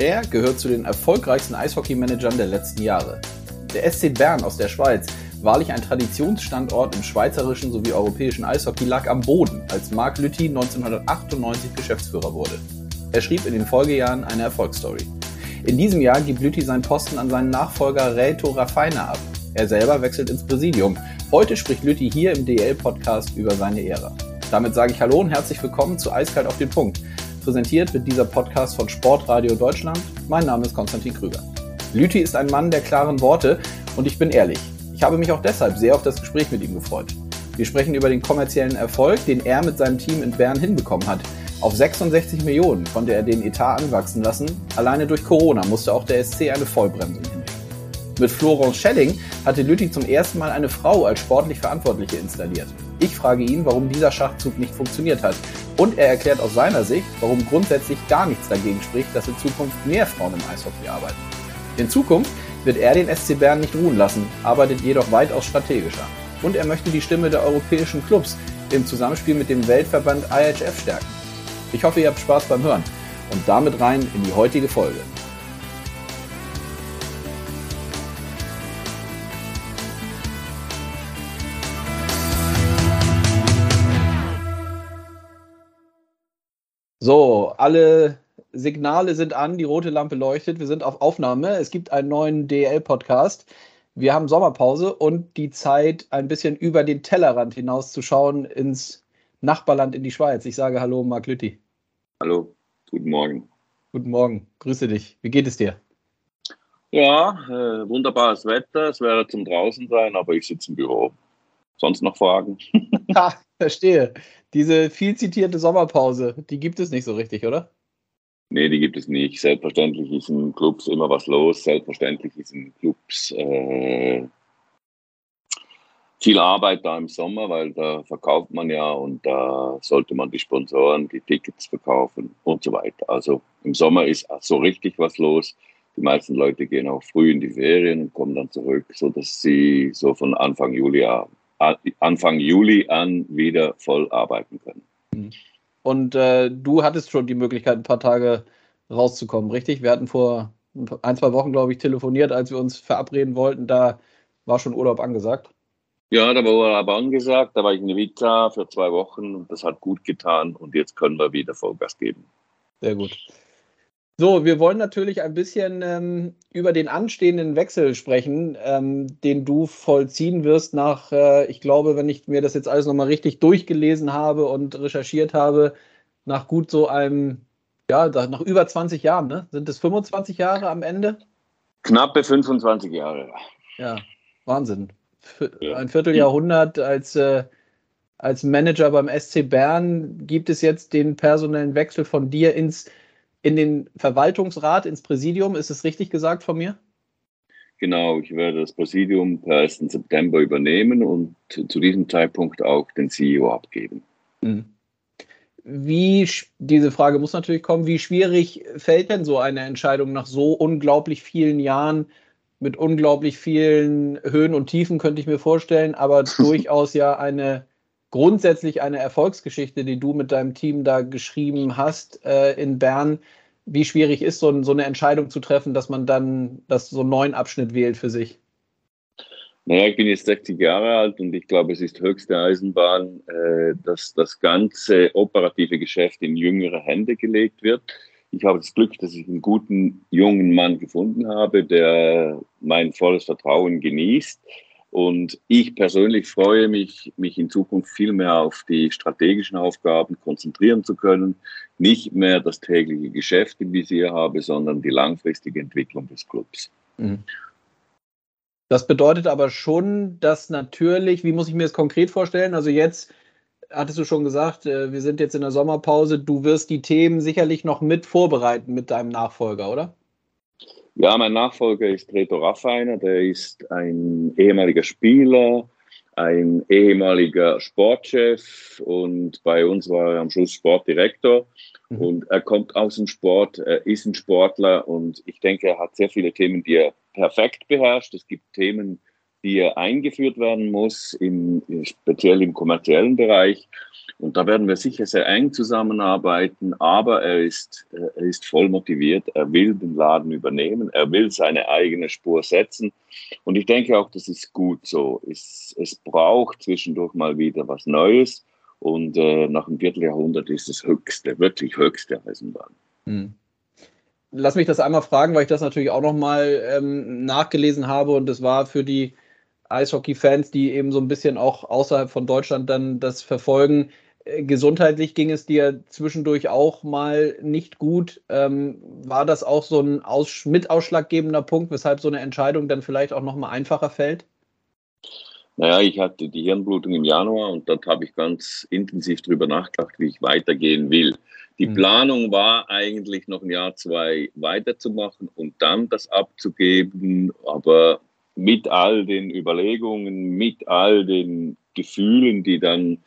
Er gehört zu den erfolgreichsten Eishockey-Managern der letzten Jahre. Der SC Bern aus der Schweiz, wahrlich ein Traditionsstandort im schweizerischen sowie europäischen Eishockey, lag am Boden, als Marc Lüthi 1998 Geschäftsführer wurde. Er schrieb in den Folgejahren eine Erfolgsstory. In diesem Jahr gibt Lüthi seinen Posten an seinen Nachfolger Reto Raffiner ab. Er selber wechselt ins Präsidium. Heute spricht Lüthi hier im DL-Podcast über seine Ära. Damit sage ich Hallo und herzlich willkommen zu Eiskalt auf den Punkt. Präsentiert wird dieser Podcast von Sportradio Deutschland. Mein Name ist Konstantin Krüger. Lüthi ist ein Mann der klaren Worte und ich bin ehrlich. Ich habe mich auch deshalb sehr auf das Gespräch mit ihm gefreut. Wir sprechen über den kommerziellen Erfolg, den er mit seinem Team in Bern hinbekommen hat. Auf 66 Millionen konnte er den Etat anwachsen lassen. Alleine durch Corona musste auch der SC eine Vollbremsung hinlegen. Mit Florence Schelling hatte Lüthi zum ersten Mal eine Frau als sportlich Verantwortliche installiert. Ich frage ihn, warum dieser Schachzug nicht funktioniert hat. Und er erklärt aus seiner Sicht, warum grundsätzlich gar nichts dagegen spricht, dass in Zukunft mehr Frauen im Eishockey arbeiten. In Zukunft wird er den SC Bern nicht ruhen lassen, arbeitet jedoch weitaus strategischer. Und er möchte die Stimme der europäischen Clubs im Zusammenspiel mit dem Weltverband IHF stärken. Ich hoffe, ihr habt Spaß beim Hören und damit rein in die heutige Folge. So, alle Signale sind an, die rote Lampe leuchtet, wir sind auf Aufnahme. Es gibt einen neuen DL-Podcast. Wir haben Sommerpause und die Zeit, ein bisschen über den Tellerrand hinauszuschauen ins Nachbarland in die Schweiz. Ich sage Hallo, Marc Lütti. Hallo, guten Morgen. Guten Morgen, grüße dich. Wie geht es dir? Ja, äh, wunderbares Wetter. Es wäre zum draußen sein, aber ich sitze im Büro. Sonst noch Fragen? ja, verstehe. Diese viel zitierte Sommerpause, die gibt es nicht so richtig, oder? Nee, die gibt es nicht. Selbstverständlich ist in Clubs immer was los. Selbstverständlich ist in Clubs äh, viel Arbeit da im Sommer, weil da verkauft man ja und da sollte man die Sponsoren die Tickets verkaufen und so weiter. Also im Sommer ist so richtig was los. Die meisten Leute gehen auch früh in die Ferien und kommen dann zurück, sodass sie so von Anfang Juli Anfang Juli an wieder voll arbeiten können. Und äh, du hattest schon die Möglichkeit, ein paar Tage rauszukommen, richtig? Wir hatten vor ein, zwei Wochen, glaube ich, telefoniert, als wir uns verabreden wollten. Da war schon Urlaub angesagt. Ja, da war Urlaub angesagt. Da war ich in Vita für zwei Wochen und das hat gut getan. Und jetzt können wir wieder Vollgas geben. Sehr gut. So, wir wollen natürlich ein bisschen ähm, über den anstehenden Wechsel sprechen, ähm, den du vollziehen wirst nach, äh, ich glaube, wenn ich mir das jetzt alles nochmal richtig durchgelesen habe und recherchiert habe, nach gut so einem, ja, nach über 20 Jahren, ne? Sind es 25 Jahre am Ende? Knappe 25 Jahre. Ja, Wahnsinn. Ein Vierteljahrhundert als, äh, als Manager beim SC Bern gibt es jetzt den personellen Wechsel von dir ins in den Verwaltungsrat, ins Präsidium. Ist es richtig gesagt von mir? Genau, ich werde das Präsidium per 1. September übernehmen und zu diesem Zeitpunkt auch den CEO abgeben. Mhm. Wie, diese Frage muss natürlich kommen, wie schwierig fällt denn so eine Entscheidung nach so unglaublich vielen Jahren mit unglaublich vielen Höhen und Tiefen, könnte ich mir vorstellen, aber durchaus ja eine grundsätzlich eine Erfolgsgeschichte, die du mit deinem Team da geschrieben hast äh, in Bern. Wie schwierig ist so, so, eine Entscheidung zu treffen, dass man dann das so einen neuen Abschnitt wählt für sich? Naja, ich bin jetzt 60 Jahre alt und ich glaube, es ist höchste Eisenbahn, äh, dass das ganze operative Geschäft in jüngere Hände gelegt wird. Ich habe das Glück, dass ich einen guten jungen Mann gefunden habe, der mein volles Vertrauen genießt und ich persönlich freue mich, mich in Zukunft viel mehr auf die strategischen Aufgaben konzentrieren zu können. Nicht mehr das tägliche Geschäft im Visier habe, sondern die langfristige Entwicklung des Clubs. Mhm. Das bedeutet aber schon, dass natürlich, wie muss ich mir das konkret vorstellen? Also jetzt hattest du schon gesagt, äh, wir sind jetzt in der Sommerpause. Du wirst die Themen sicherlich noch mit vorbereiten mit deinem Nachfolger, oder? Ja, mein Nachfolger ist Reto Raffiner, der ist ein ehemaliger Spieler, ein ehemaliger Sportchef und bei uns war er am Schluss Sportdirektor. Mhm. Und er kommt aus dem Sport, er ist ein Sportler und ich denke, er hat sehr viele Themen, die er perfekt beherrscht. Es gibt Themen, die eingeführt werden muss, im, speziell im kommerziellen Bereich. Und da werden wir sicher sehr eng zusammenarbeiten, aber er ist, er ist voll motiviert, er will den Laden übernehmen, er will seine eigene Spur setzen. Und ich denke auch, das ist gut so. Es, es braucht zwischendurch mal wieder was Neues. Und äh, nach einem Vierteljahrhundert ist es höchste, wirklich höchste Eisenbahn. Hm. Lass mich das einmal fragen, weil ich das natürlich auch nochmal ähm, nachgelesen habe und das war für die Eishockey-Fans, die eben so ein bisschen auch außerhalb von Deutschland dann das verfolgen, gesundheitlich ging es dir zwischendurch auch mal nicht gut. Ähm, war das auch so ein aus mit ausschlaggebender Punkt, weshalb so eine Entscheidung dann vielleicht auch noch mal einfacher fällt? Naja, ich hatte die Hirnblutung im Januar und dort habe ich ganz intensiv darüber nachgedacht, wie ich weitergehen will. Die mhm. Planung war eigentlich noch ein Jahr, zwei weiterzumachen und dann das abzugeben, aber mit all den Überlegungen, mit all den Gefühlen, die dann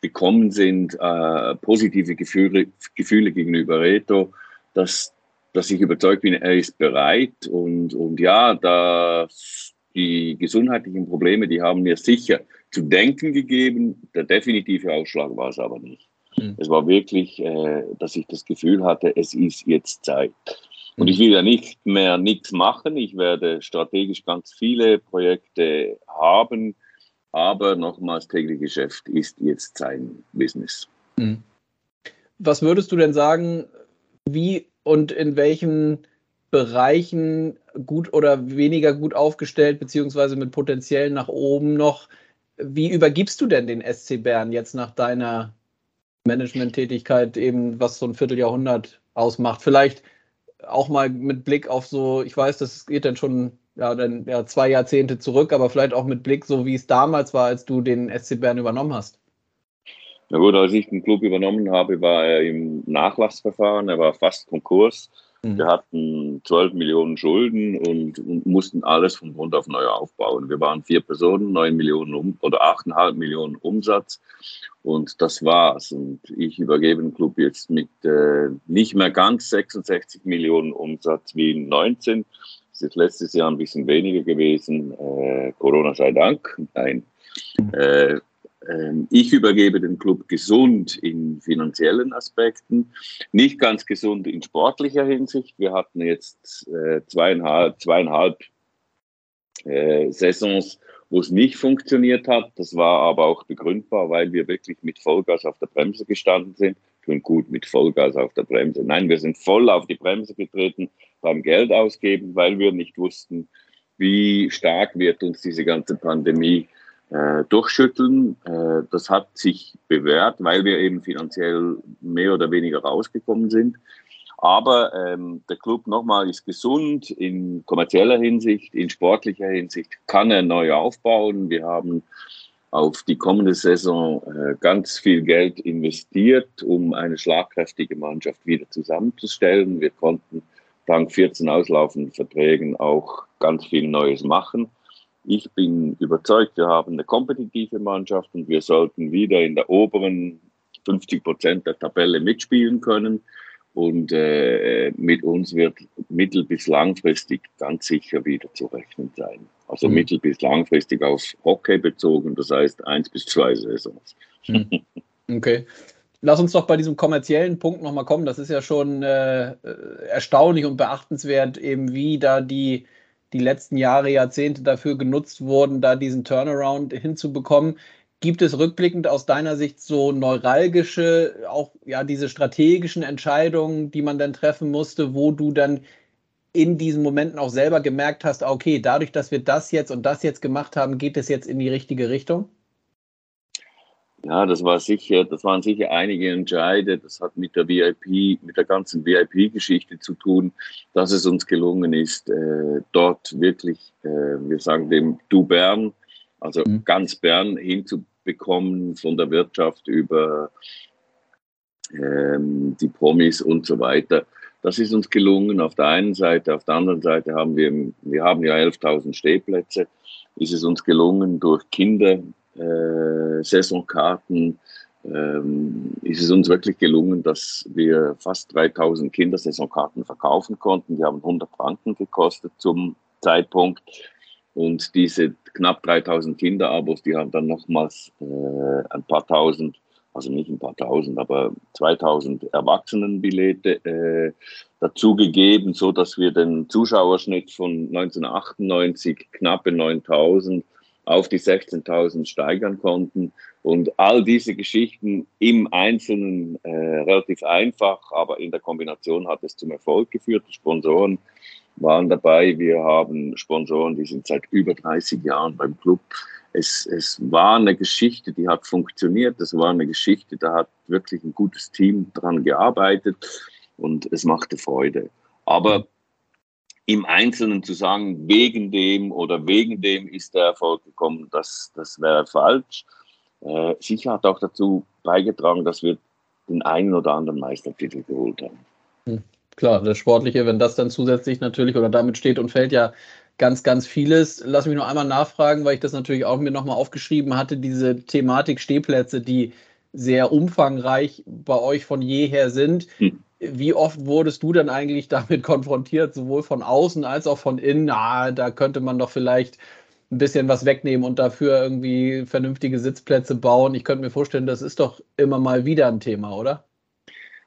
gekommen sind, äh, positive Gefühle, Gefühle gegenüber Reto, dass, dass ich überzeugt bin, er ist bereit und, und ja, dass die gesundheitlichen Probleme, die haben mir sicher zu denken gegeben. Der definitive Ausschlag war es aber nicht. Mhm. Es war wirklich, äh, dass ich das Gefühl hatte, es ist jetzt Zeit. Und ich will ja nicht mehr nichts machen. Ich werde strategisch ganz viele Projekte haben, aber nochmals, tägliche Geschäft ist jetzt sein Business. Mhm. Was würdest du denn sagen, wie und in welchen Bereichen gut oder weniger gut aufgestellt, beziehungsweise mit Potenziell nach oben noch, wie übergibst du denn den SC Bern jetzt nach deiner Management-Tätigkeit, eben was so ein Vierteljahrhundert ausmacht? Vielleicht auch mal mit Blick auf so, ich weiß, das geht dann schon ja, dann ja, zwei Jahrzehnte zurück, aber vielleicht auch mit Blick, so wie es damals war, als du den SC Bern übernommen hast. Na gut, als ich den Club übernommen habe, war er im Nachlassverfahren, er war fast Konkurs. Mhm. Wir hatten 12 Millionen Schulden und, und, mussten alles von Grund auf neu aufbauen. Wir waren vier Personen, 9 Millionen um, oder 8,5 Millionen Umsatz und das war's. Und ich übergebe den Club jetzt mit äh, nicht mehr ganz 66 Millionen Umsatz wie 19, es ist letztes Jahr ein bisschen weniger gewesen. Äh, Corona sei Dank. Nein. Äh, äh, ich übergebe den Club gesund in finanziellen Aspekten, nicht ganz gesund in sportlicher Hinsicht. Wir hatten jetzt äh, zweieinhalb, zweieinhalb äh, Saisons, wo es nicht funktioniert hat. Das war aber auch begründbar, weil wir wirklich mit Vollgas auf der Bremse gestanden sind. Tun gut mit Vollgas auf der Bremse. Nein, wir sind voll auf die Bremse getreten beim Geld ausgeben, weil wir nicht wussten, wie stark wird uns diese ganze Pandemie äh, durchschütteln. Äh, das hat sich bewährt, weil wir eben finanziell mehr oder weniger rausgekommen sind. Aber ähm, der Club nochmal ist gesund in kommerzieller Hinsicht, in sportlicher Hinsicht kann er neu aufbauen. Wir haben auf die kommende Saison äh, ganz viel Geld investiert, um eine schlagkräftige Mannschaft wieder zusammenzustellen. Wir konnten dank 14 auslaufenden Verträgen auch ganz viel Neues machen. Ich bin überzeugt, wir haben eine kompetitive Mannschaft und wir sollten wieder in der oberen 50 Prozent der Tabelle mitspielen können. Und äh, mit uns wird mittel- bis langfristig ganz sicher wieder zu rechnen sein. Also mhm. mittel- bis langfristig auf Hockey bezogen, das heißt eins bis zwei Saisons. Mhm. Okay. Lass uns doch bei diesem kommerziellen Punkt nochmal kommen. Das ist ja schon äh, erstaunlich und beachtenswert, eben wie da die, die letzten Jahre, Jahrzehnte dafür genutzt wurden, da diesen Turnaround hinzubekommen. Gibt es rückblickend aus deiner Sicht so neuralgische, auch ja diese strategischen Entscheidungen, die man dann treffen musste, wo du dann in diesen Momenten auch selber gemerkt hast, okay, dadurch, dass wir das jetzt und das jetzt gemacht haben, geht es jetzt in die richtige Richtung? Ja, das war sicher, das waren sicher einige Entscheide. Das hat mit der VIP, mit der ganzen VIP-Geschichte zu tun, dass es uns gelungen ist, äh, dort wirklich, äh, wir sagen dem Du Bern, also mhm. ganz Bern hinzubekommen von der Wirtschaft über ähm, die Promis und so weiter. Das ist uns gelungen auf der einen Seite. Auf der anderen Seite haben wir, wir haben ja 11.000 Stehplätze, ist es uns gelungen, durch Kinder äh, Saisonkarten ähm, ist es uns wirklich gelungen, dass wir fast 3000 Kindersaisonkarten verkaufen konnten. Die haben 100 Franken gekostet zum Zeitpunkt. Und diese knapp 3000 Kinderabos, die haben dann nochmals äh, ein paar tausend, also nicht ein paar tausend, aber 2000 Erwachsenenbillete äh, dazugegeben, so dass wir den Zuschauerschnitt von 1998 knappe 9000 auf die 16.000 steigern konnten. Und all diese Geschichten im Einzelnen äh, relativ einfach, aber in der Kombination hat es zum Erfolg geführt. Die Sponsoren waren dabei. Wir haben Sponsoren, die sind seit über 30 Jahren beim Club. Es, es war eine Geschichte, die hat funktioniert. Es war eine Geschichte, da hat wirklich ein gutes Team dran gearbeitet und es machte Freude. Aber im Einzelnen zu sagen, wegen dem oder wegen dem ist der Erfolg gekommen, das, das wäre falsch. Äh, sicher hat auch dazu beigetragen, dass wir den einen oder anderen Meistertitel geholt haben. Hm, klar, das Sportliche, wenn das dann zusätzlich natürlich oder damit steht und fällt ja ganz, ganz vieles. Lass mich noch einmal nachfragen, weil ich das natürlich auch mir nochmal aufgeschrieben hatte, diese Thematik Stehplätze, die sehr umfangreich bei euch von jeher sind. Hm. Wie oft wurdest du denn eigentlich damit konfrontiert, sowohl von außen als auch von innen? Ah, da könnte man doch vielleicht ein bisschen was wegnehmen und dafür irgendwie vernünftige Sitzplätze bauen. Ich könnte mir vorstellen, das ist doch immer mal wieder ein Thema, oder?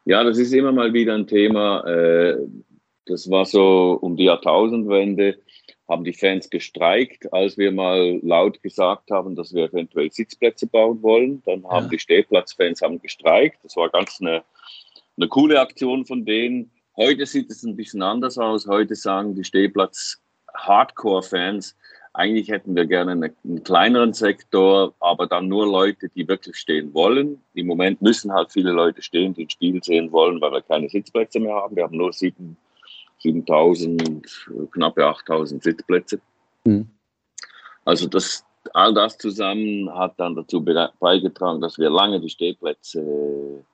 Ja, das ist immer mal wieder ein Thema. Äh, das war so um die Jahrtausendwende, haben die Fans gestreikt, als wir mal laut gesagt haben, dass wir eventuell Sitzplätze bauen wollen. Dann haben ja. die Stehplatzfans haben gestreikt. Das war ganz eine, eine coole Aktion von denen. Heute sieht es ein bisschen anders aus. Heute sagen die Stehplatz-Hardcore-Fans, eigentlich hätten wir gerne eine, einen kleineren Sektor, aber dann nur Leute, die wirklich stehen wollen. Im Moment müssen halt viele Leute stehen, die ein Spiel sehen wollen, weil wir keine Sitzplätze mehr haben. Wir haben nur 7000, knappe 8000 Sitzplätze. Mhm. Also das, all das zusammen hat dann dazu beigetragen, dass wir lange die Stehplätze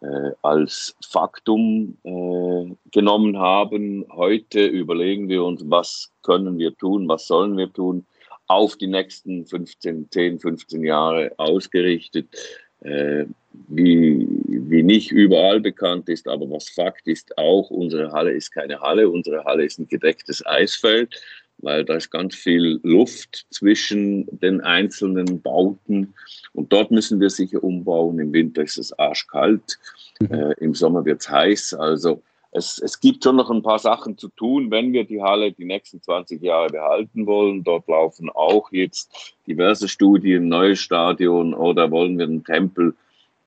äh, als Faktum äh, genommen haben. Heute überlegen wir uns, was können wir tun, was sollen wir tun, auf die nächsten 15, 10, 15 Jahre ausgerichtet. Äh, wie, wie nicht überall bekannt ist, aber was Fakt ist auch, unsere Halle ist keine Halle, unsere Halle ist ein gedecktes Eisfeld weil da ist ganz viel Luft zwischen den einzelnen Bauten und dort müssen wir sicher umbauen. Im Winter ist es arschkalt, mhm. äh, im Sommer wird es heiß. Also es, es gibt schon noch ein paar Sachen zu tun, wenn wir die Halle die nächsten 20 Jahre behalten wollen. Dort laufen auch jetzt diverse Studien, neues Stadion oder wollen wir den Tempel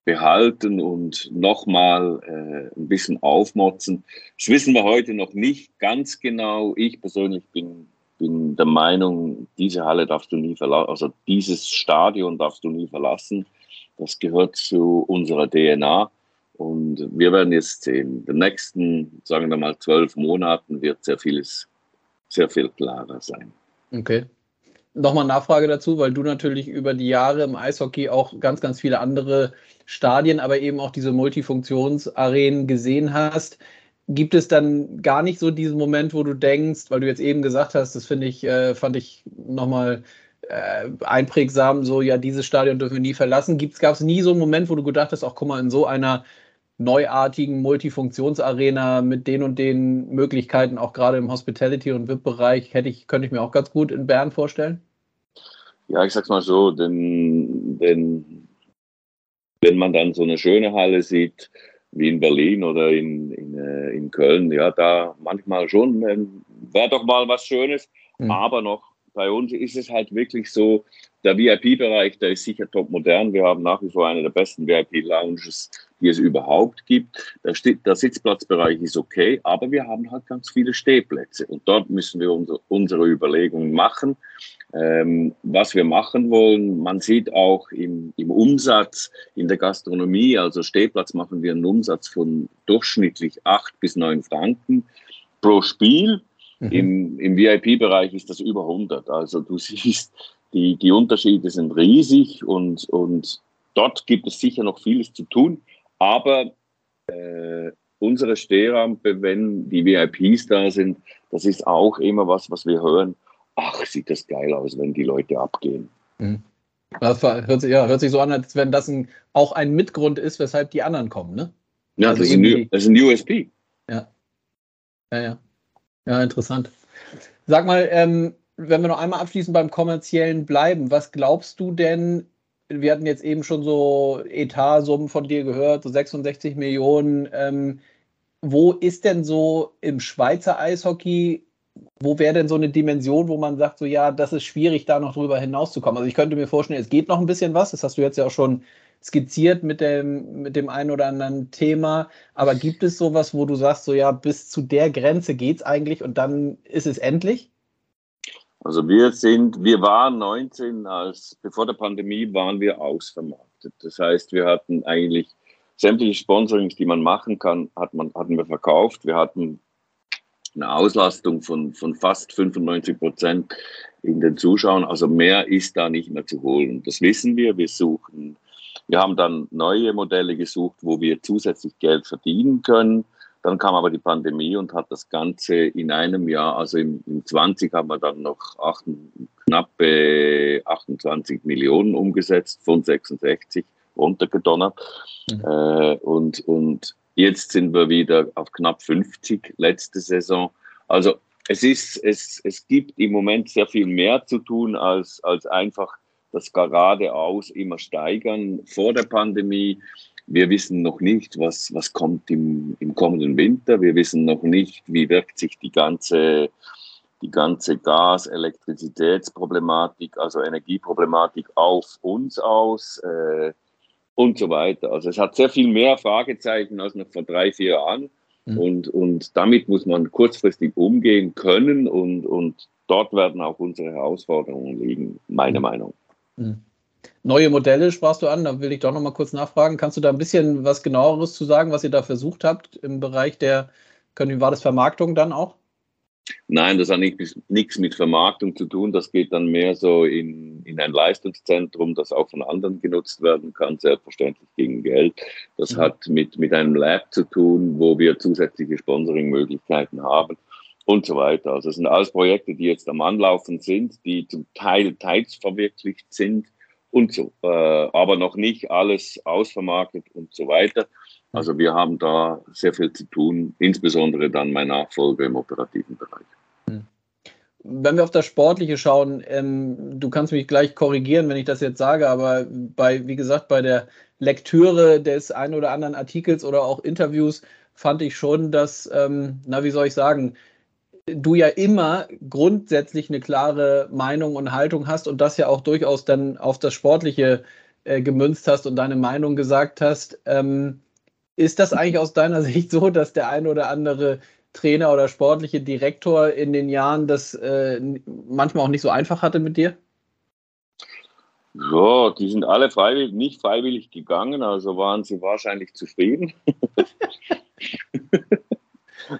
behalten und nochmal äh, ein bisschen aufmotzen. Das wissen wir heute noch nicht ganz genau. Ich persönlich bin bin der Meinung, diese Halle darfst du nie verlassen, also dieses Stadion darfst du nie verlassen. Das gehört zu unserer DNA. Und wir werden jetzt sehen, in den nächsten, sagen wir mal, zwölf Monaten wird sehr vieles, sehr viel klarer sein. Okay. Nochmal Nachfrage dazu, weil du natürlich über die Jahre im Eishockey auch ganz, ganz viele andere Stadien, aber eben auch diese Multifunktionsarenen gesehen hast gibt es dann gar nicht so diesen Moment, wo du denkst, weil du jetzt eben gesagt hast, das finde ich, äh, fand ich nochmal äh, einprägsam, so ja, dieses Stadion dürfen wir nie verlassen. Gab es nie so einen Moment, wo du gedacht hast, auch guck mal, in so einer neuartigen Multifunktionsarena mit den und den Möglichkeiten, auch gerade im Hospitality- und VIP-Bereich, hätte ich, könnte ich mir auch ganz gut in Bern vorstellen? Ja, ich sag's mal so, denn, denn wenn man dann so eine schöne Halle sieht, wie in Berlin oder in, in, äh, in Köln. Ja, da manchmal schon wäre doch mal was Schönes. Mhm. Aber noch bei uns ist es halt wirklich so, der VIP-Bereich, der ist sicher top modern. Wir haben nach wie vor eine der besten VIP-Lounges, die es überhaupt gibt. Der, der, Sitzplatzbereich ist okay, aber wir haben halt ganz viele Stehplätze. Und dort müssen wir unser, unsere Überlegungen machen, ähm, was wir machen wollen. Man sieht auch im, im Umsatz in der Gastronomie, also Stehplatz machen wir einen Umsatz von durchschnittlich acht bis neun Franken pro Spiel. Mhm. Im, im VIP-Bereich ist das über 100. Also du siehst, die, die Unterschiede sind riesig und, und dort gibt es sicher noch vieles zu tun. Aber äh, unsere Stehrampe, wenn die VIPs da sind, das ist auch immer was, was wir hören. Ach, sieht das geil aus, wenn die Leute abgehen. Mhm. Das hört sich, ja, hört sich so an, als wenn das ein, auch ein Mitgrund ist, weshalb die anderen kommen, ne? Ja, also das, ist ein, das ist ein USP. Ja. Ja, ja. Ja, interessant. Sag mal, ähm, wenn wir noch einmal abschließend beim kommerziellen bleiben, was glaubst du denn, wir hatten jetzt eben schon so Etatsummen von dir gehört, so 66 Millionen. Ähm, wo ist denn so im Schweizer Eishockey, wo wäre denn so eine Dimension, wo man sagt, so ja, das ist schwierig, da noch drüber hinauszukommen? Also ich könnte mir vorstellen, es geht noch ein bisschen was, das hast du jetzt ja auch schon skizziert mit dem, mit dem einen oder anderen Thema. Aber gibt es sowas, wo du sagst, so ja, bis zu der Grenze geht es eigentlich und dann ist es endlich? Also wir sind, wir waren 19, als bevor der Pandemie waren wir ausvermarktet. Das heißt, wir hatten eigentlich sämtliche Sponsorings, die man machen kann, hat man, hatten wir verkauft. Wir hatten eine Auslastung von, von fast 95 Prozent in den Zuschauern. Also mehr ist da nicht mehr zu holen. Das wissen wir. Wir suchen, wir haben dann neue Modelle gesucht, wo wir zusätzlich Geld verdienen können. Dann kam aber die Pandemie und hat das Ganze in einem Jahr, also im, im 20 haben wir dann noch acht, knappe 28 Millionen umgesetzt von 66 runtergedonnert. Mhm. Äh, und, und jetzt sind wir wieder auf knapp 50 letzte Saison. Also es ist, es, es gibt im Moment sehr viel mehr zu tun als, als einfach das geradeaus immer steigern vor der Pandemie. Wir wissen noch nicht, was, was kommt im, im kommenden Winter. Wir wissen noch nicht, wie wirkt sich die ganze, die ganze Gas-, Elektrizitätsproblematik, also Energieproblematik auf uns aus äh, und so weiter. Also es hat sehr viel mehr Fragezeichen als noch vor drei, vier Jahren. Mhm. Und, und damit muss man kurzfristig umgehen können und, und dort werden auch unsere Herausforderungen liegen, meine mhm. Meinung. Mhm. Neue Modelle sprachst du an, da will ich doch noch mal kurz nachfragen. Kannst du da ein bisschen was genaueres zu sagen, was ihr da versucht habt im Bereich der, können, war das Vermarktung dann auch? Nein, das hat nichts mit Vermarktung zu tun. Das geht dann mehr so in, in ein Leistungszentrum, das auch von anderen genutzt werden kann, selbstverständlich gegen Geld. Das mhm. hat mit, mit einem Lab zu tun, wo wir zusätzliche Sponsoring-Möglichkeiten haben und so weiter. Also es sind alles Projekte, die jetzt am Anlaufen sind, die zum Teil teils verwirklicht sind und so, äh, aber noch nicht alles ausvermarktet und so weiter. Also wir haben da sehr viel zu tun, insbesondere dann mein Nachfolger im operativen Bereich. Hm. Wenn wir auf das Sportliche schauen, ähm, du kannst mich gleich korrigieren, wenn ich das jetzt sage, aber bei, wie gesagt, bei der Lektüre des einen oder anderen Artikels oder auch Interviews fand ich schon, dass, ähm, na, wie soll ich sagen, du ja immer grundsätzlich eine klare Meinung und Haltung hast und das ja auch durchaus dann auf das Sportliche äh, gemünzt hast und deine Meinung gesagt hast. Ähm, ist das eigentlich aus deiner Sicht so, dass der ein oder andere Trainer oder sportliche Direktor in den Jahren das äh, manchmal auch nicht so einfach hatte mit dir? Ja, die sind alle freiwillig, nicht freiwillig gegangen, also waren sie wahrscheinlich zufrieden.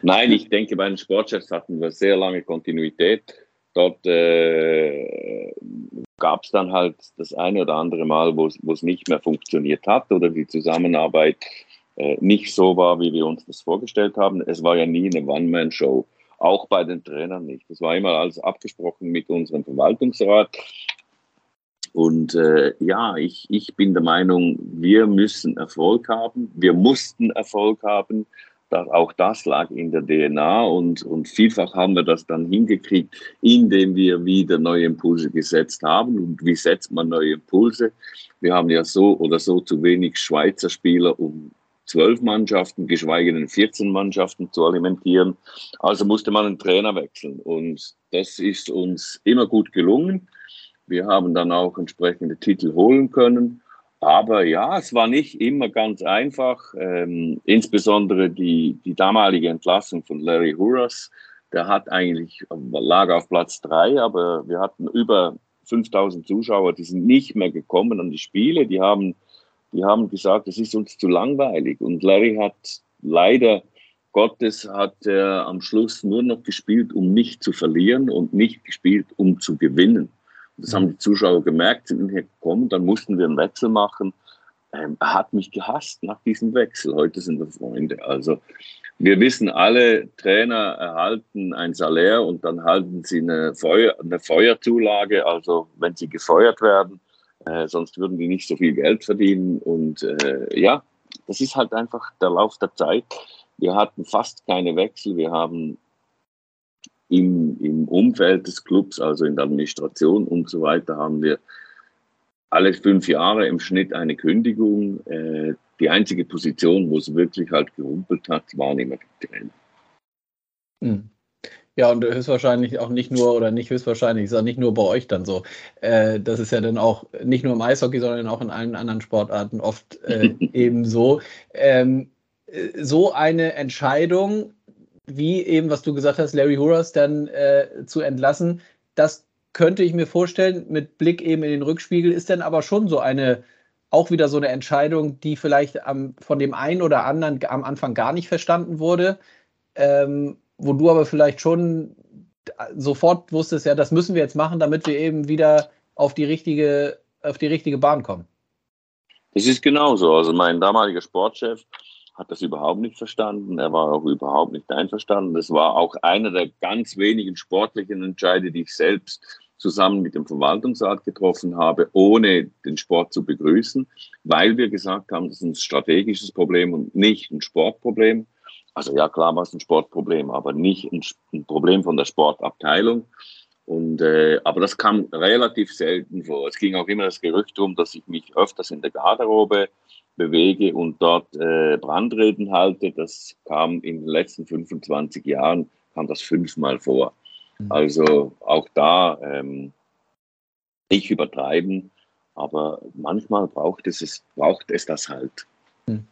Nein, ich denke, bei den Sportchefs hatten wir sehr lange Kontinuität. Dort äh, gab es dann halt das eine oder andere Mal, wo es nicht mehr funktioniert hat oder die Zusammenarbeit äh, nicht so war, wie wir uns das vorgestellt haben. Es war ja nie eine One-Man-Show, auch bei den Trainern nicht. Es war immer alles abgesprochen mit unserem Verwaltungsrat. Und äh, ja, ich, ich bin der Meinung, wir müssen Erfolg haben. Wir mussten Erfolg haben das, auch das lag in der DNA und, und vielfach haben wir das dann hingekriegt, indem wir wieder neue Impulse gesetzt haben. Und wie setzt man neue Impulse? Wir haben ja so oder so zu wenig Schweizer Spieler, um zwölf Mannschaften, geschweige denn 14 Mannschaften zu alimentieren. Also musste man einen Trainer wechseln und das ist uns immer gut gelungen. Wir haben dann auch entsprechende Titel holen können. Aber ja, es war nicht immer ganz einfach. Ähm, insbesondere die, die damalige Entlassung von Larry Hurras, der hat eigentlich, lag auf Platz drei, aber wir hatten über 5000 Zuschauer, die sind nicht mehr gekommen an die Spiele. Die haben, die haben gesagt, es ist uns zu langweilig. Und Larry hat leider Gottes hat er am Schluss nur noch gespielt, um nicht zu verlieren und nicht gespielt, um zu gewinnen. Das haben die Zuschauer gemerkt, sind hier gekommen, dann mussten wir einen Wechsel machen. Ähm, er hat mich gehasst nach diesem Wechsel. Heute sind wir Freunde. Also wir wissen alle, Trainer erhalten ein Salär und dann halten sie eine, Feuer, eine Feuerzulage. Also wenn sie gefeuert werden, äh, sonst würden die nicht so viel Geld verdienen. Und äh, ja, das ist halt einfach der Lauf der Zeit. Wir hatten fast keine Wechsel. Wir haben im, im Umfeld des Clubs, also in der Administration und so weiter, haben wir alle fünf Jahre im Schnitt eine Kündigung. Äh, die einzige Position, wo es wirklich halt gerumpelt hat, waren immer die Trainer. Hm. Ja, und höchstwahrscheinlich auch nicht nur, oder nicht höchstwahrscheinlich, ist auch nicht nur bei euch dann so. Äh, das ist ja dann auch nicht nur im Eishockey, sondern auch in allen anderen Sportarten oft äh, eben so. Ähm, äh, so eine Entscheidung, wie eben, was du gesagt hast, Larry Horace dann äh, zu entlassen, das könnte ich mir vorstellen, mit Blick eben in den Rückspiegel, ist dann aber schon so eine, auch wieder so eine Entscheidung, die vielleicht am, von dem einen oder anderen am Anfang gar nicht verstanden wurde. Ähm, wo du aber vielleicht schon sofort wusstest, ja, das müssen wir jetzt machen, damit wir eben wieder auf die richtige, auf die richtige Bahn kommen. Das ist genauso. Also mein damaliger Sportchef hat das überhaupt nicht verstanden. Er war auch überhaupt nicht einverstanden. Das war auch einer der ganz wenigen sportlichen Entscheide, die ich selbst zusammen mit dem Verwaltungsrat getroffen habe, ohne den Sport zu begrüßen, weil wir gesagt haben, das ist ein strategisches Problem und nicht ein Sportproblem. Also ja, klar war es ein Sportproblem, aber nicht ein, Problem von der Sportabteilung. Und, äh, aber das kam relativ selten vor. Es ging auch immer das Gerücht um, dass ich mich öfters in der Garderobe bewege und dort äh, Brandreden halte. Das kam in den letzten 25 Jahren, kam das fünfmal vor. Mhm. Also auch da ähm, nicht übertreiben, aber manchmal braucht es, es, braucht es das halt. Mhm.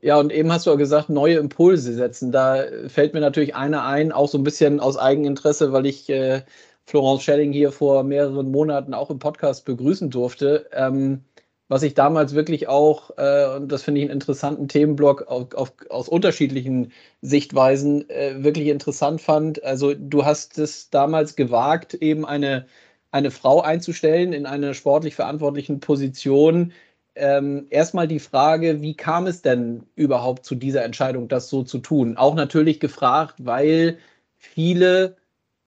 Ja, und eben hast du ja gesagt, neue Impulse setzen. Da fällt mir natürlich einer ein, auch so ein bisschen aus Eigeninteresse, weil ich äh, Florence Schelling hier vor mehreren Monaten auch im Podcast begrüßen durfte. Ähm, was ich damals wirklich auch, äh, und das finde ich einen interessanten Themenblock auf, auf, aus unterschiedlichen Sichtweisen, äh, wirklich interessant fand. Also du hast es damals gewagt, eben eine, eine Frau einzustellen in einer sportlich verantwortlichen Position, ähm, erstmal die Frage, wie kam es denn überhaupt zu dieser Entscheidung, das so zu tun? Auch natürlich gefragt, weil viele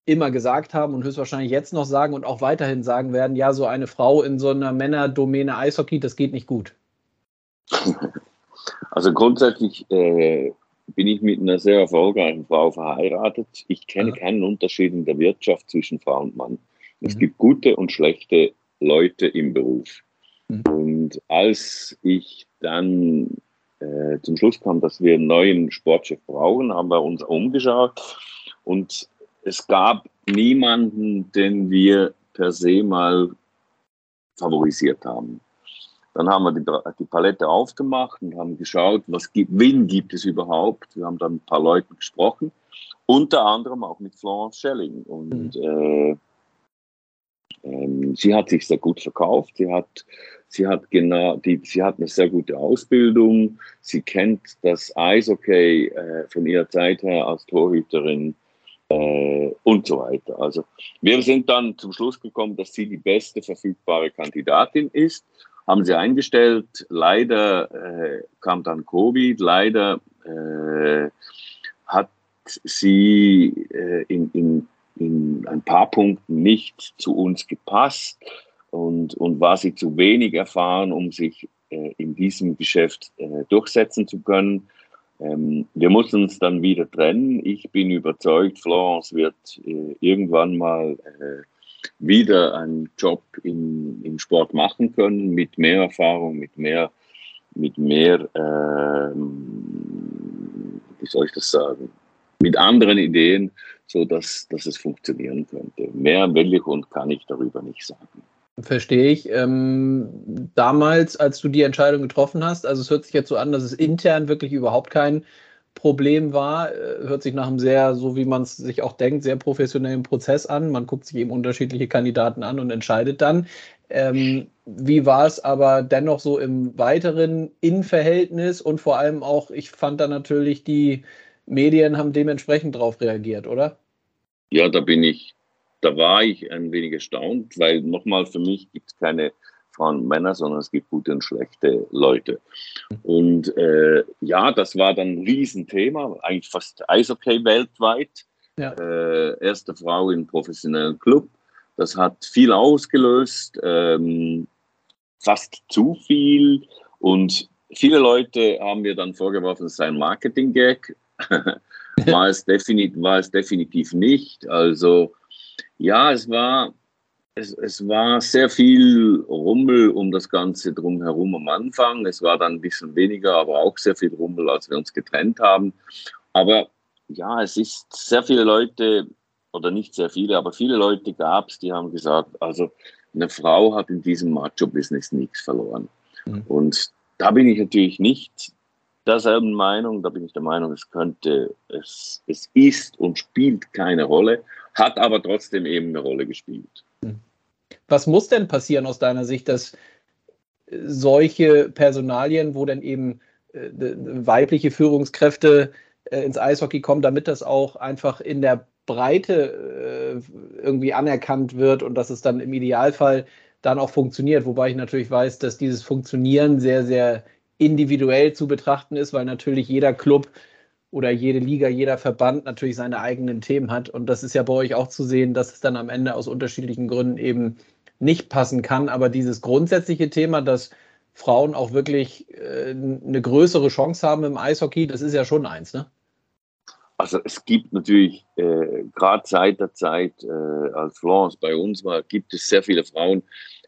immer gesagt haben und höchstwahrscheinlich jetzt noch sagen und auch weiterhin sagen werden, ja, so eine Frau in so einer Männerdomäne Eishockey, das geht nicht gut. Also grundsätzlich äh, bin ich mit einer sehr erfolgreichen Frau verheiratet. Ich kenne ja. keinen Unterschied in der Wirtschaft zwischen Frau und Mann. Es mhm. gibt gute und schlechte Leute im Beruf. Mhm. Und als ich dann äh, zum Schluss kam, dass wir einen neuen Sportchef brauchen, haben wir uns umgeschaut und es gab niemanden, den wir per se mal favorisiert haben. Dann haben wir die, die, Palette aufgemacht und haben geschaut, was gibt, wen gibt es überhaupt. Wir haben dann ein paar Leute gesprochen, unter anderem auch mit Florence Schelling. Und mhm. äh, ähm, sie hat sich sehr gut verkauft. Sie hat, sie hat genau, die, sie hat eine sehr gute Ausbildung. Sie kennt das Eishockey äh, von ihrer Zeit her als Torhüterin äh, und so weiter. Also wir sind dann zum Schluss gekommen, dass sie die beste verfügbare Kandidatin ist. Haben sie eingestellt. Leider äh, kam dann Covid. Leider äh, hat sie äh, in, in in ein paar Punkten nicht zu uns gepasst und, und war sie zu wenig erfahren, um sich äh, in diesem Geschäft äh, durchsetzen zu können. Ähm, wir mussten uns dann wieder trennen. Ich bin überzeugt, Florence wird äh, irgendwann mal äh, wieder einen Job im, im Sport machen können, mit mehr Erfahrung, mit mehr, mit mehr, ähm, wie soll ich das sagen, mit anderen Ideen, so dass es funktionieren könnte. Mehr will ich und kann ich darüber nicht sagen. Verstehe ich. Ähm, damals, als du die Entscheidung getroffen hast, also es hört sich jetzt so an, dass es intern wirklich überhaupt kein Problem war, äh, hört sich nach einem sehr, so wie man es sich auch denkt, sehr professionellen Prozess an. Man guckt sich eben unterschiedliche Kandidaten an und entscheidet dann. Ähm, wie war es aber dennoch so im weiteren Innenverhältnis und vor allem auch, ich fand da natürlich die Medien haben dementsprechend darauf reagiert, oder? Ja, da bin ich, da war ich ein wenig erstaunt, weil nochmal für mich gibt es keine Frauen und Männer, sondern es gibt gute und schlechte Leute. Und äh, ja, das war dann ein Riesenthema, eigentlich fast Eishockey weltweit. Ja. Äh, erste Frau im professionellen Club. Das hat viel ausgelöst, ähm, fast zu viel. Und viele Leute haben mir dann vorgeworfen, es sei ein Marketing-Gag. war es, definitiv, war es definitiv nicht. Also ja, es war, es, es war sehr viel Rummel um das Ganze drumherum am Anfang. Es war dann ein bisschen weniger, aber auch sehr viel Rummel, als wir uns getrennt haben. Aber ja, es ist sehr viele Leute, oder nicht sehr viele, aber viele Leute gab es, die haben gesagt, also eine Frau hat in diesem Macho-Business nichts verloren. Mhm. Und da bin ich natürlich nicht derselben Meinung. Da bin ich der Meinung, es könnte, es, es ist und spielt keine Rolle, hat aber trotzdem eben eine Rolle gespielt. Was muss denn passieren aus deiner Sicht, dass solche Personalien, wo dann eben äh, weibliche Führungskräfte äh, ins Eishockey kommen, damit das auch einfach in der Breite äh, irgendwie anerkannt wird und dass es dann im Idealfall dann auch funktioniert. Wobei ich natürlich weiß, dass dieses Funktionieren sehr, sehr individuell zu betrachten ist, weil natürlich jeder Club oder jede Liga, jeder Verband natürlich seine eigenen Themen hat. Und das ist ja bei euch auch zu sehen, dass es dann am Ende aus unterschiedlichen Gründen eben nicht passen kann. Aber dieses grundsätzliche Thema, dass Frauen auch wirklich äh, eine größere Chance haben im Eishockey, das ist ja schon eins, ne? Also es gibt natürlich, äh, gerade seit der Zeit, äh, als Florence bei uns war, gibt es sehr viele Frauen,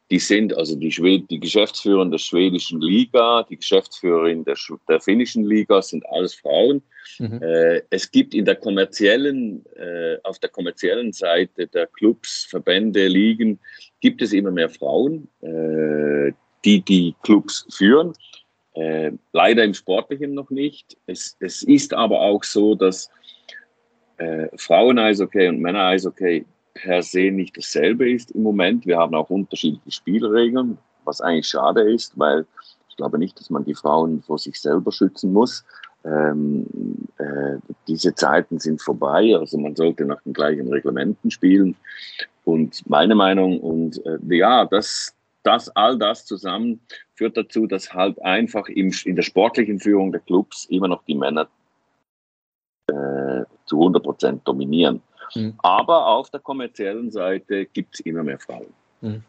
die sind also die, Schwed die Geschäftsführerin der schwedischen Liga, die Geschäftsführerin der, der finnischen Liga sind alles Frauen. Mhm. Äh, es gibt in der kommerziellen, äh, auf der kommerziellen Seite der Clubs, Verbände, Ligen, gibt es immer mehr Frauen, äh, die die Clubs führen. Äh, leider im Sportlichen noch nicht. Es, es ist aber auch so, dass äh, Frauen-Eishockey und Männer-Eishockey per se nicht dasselbe ist im Moment. Wir haben auch unterschiedliche Spielregeln, was eigentlich schade ist, weil ich glaube nicht, dass man die Frauen vor sich selber schützen muss. Ähm, äh, diese Zeiten sind vorbei, also man sollte nach den gleichen Reglementen spielen. Und meine Meinung, und äh, ja, das, das, all das zusammen führt dazu, dass halt einfach im, in der sportlichen Führung der Clubs immer noch die Männer äh, zu 100 Prozent dominieren. Mhm. Aber auf der kommerziellen Seite gibt es immer mehr Frauen. Mhm.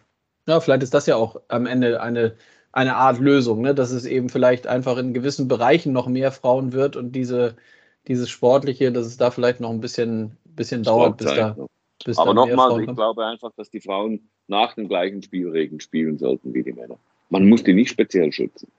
Ja, vielleicht ist das ja auch am Ende eine, eine Art Lösung, ne? dass es eben vielleicht einfach in gewissen Bereichen noch mehr Frauen wird und diese, dieses Sportliche, dass es da vielleicht noch ein bisschen, bisschen dauert, bis da. Bis Aber nochmal, ich glaube einfach, dass die Frauen nach den gleichen Spielregeln spielen sollten wie die Männer. Man muss die nicht speziell schützen.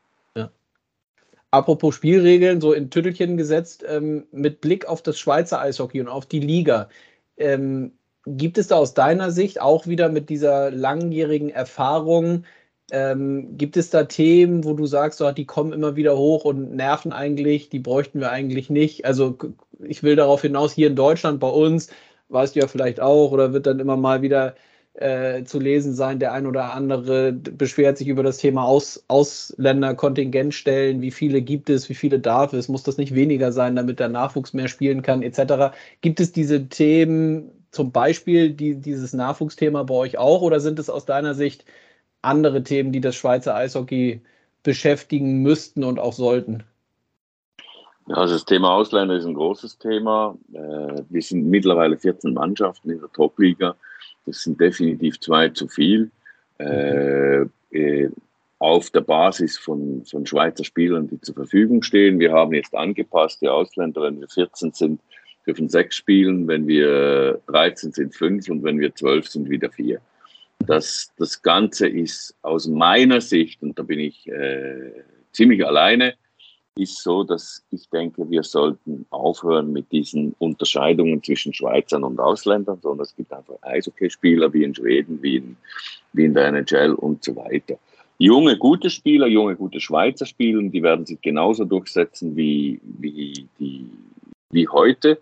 Apropos Spielregeln, so in Tüttelchen gesetzt, ähm, mit Blick auf das Schweizer Eishockey und auf die Liga. Ähm, gibt es da aus deiner Sicht auch wieder mit dieser langjährigen Erfahrung, ähm, gibt es da Themen, wo du sagst, oh, die kommen immer wieder hoch und nerven eigentlich, die bräuchten wir eigentlich nicht? Also ich will darauf hinaus, hier in Deutschland bei uns, weißt du ja vielleicht auch, oder wird dann immer mal wieder äh, zu lesen sein, der ein oder andere beschwert sich über das Thema Aus Ausländerkontingentstellen, wie viele gibt es, wie viele darf es, muss das nicht weniger sein, damit der Nachwuchs mehr spielen kann, etc. Gibt es diese Themen, zum Beispiel die, dieses Nachwuchsthema bei euch auch, oder sind es aus deiner Sicht andere Themen, die das Schweizer Eishockey beschäftigen müssten und auch sollten? Ja, also das Thema Ausländer ist ein großes Thema. Äh, wir sind mittlerweile 14 Mannschaften in der Top-Liga. Das sind definitiv zwei zu viel. Äh, äh, auf der Basis von, von Schweizer Spielern, die zur Verfügung stehen. Wir haben jetzt angepasst, die Ausländer, wenn wir 14 sind, dürfen sechs spielen, wenn wir 13 sind, fünf und wenn wir 12 sind, wieder vier. Das, das Ganze ist aus meiner Sicht, und da bin ich äh, ziemlich alleine, ist so, dass ich denke, wir sollten aufhören mit diesen Unterscheidungen zwischen Schweizern und Ausländern, sondern es gibt einfach Eishockeyspieler wie in Schweden, wie in, wie in der NHL und so weiter. Junge, gute Spieler, junge, gute Schweizer Spieler, die werden sich genauso durchsetzen wie, wie, die, wie heute.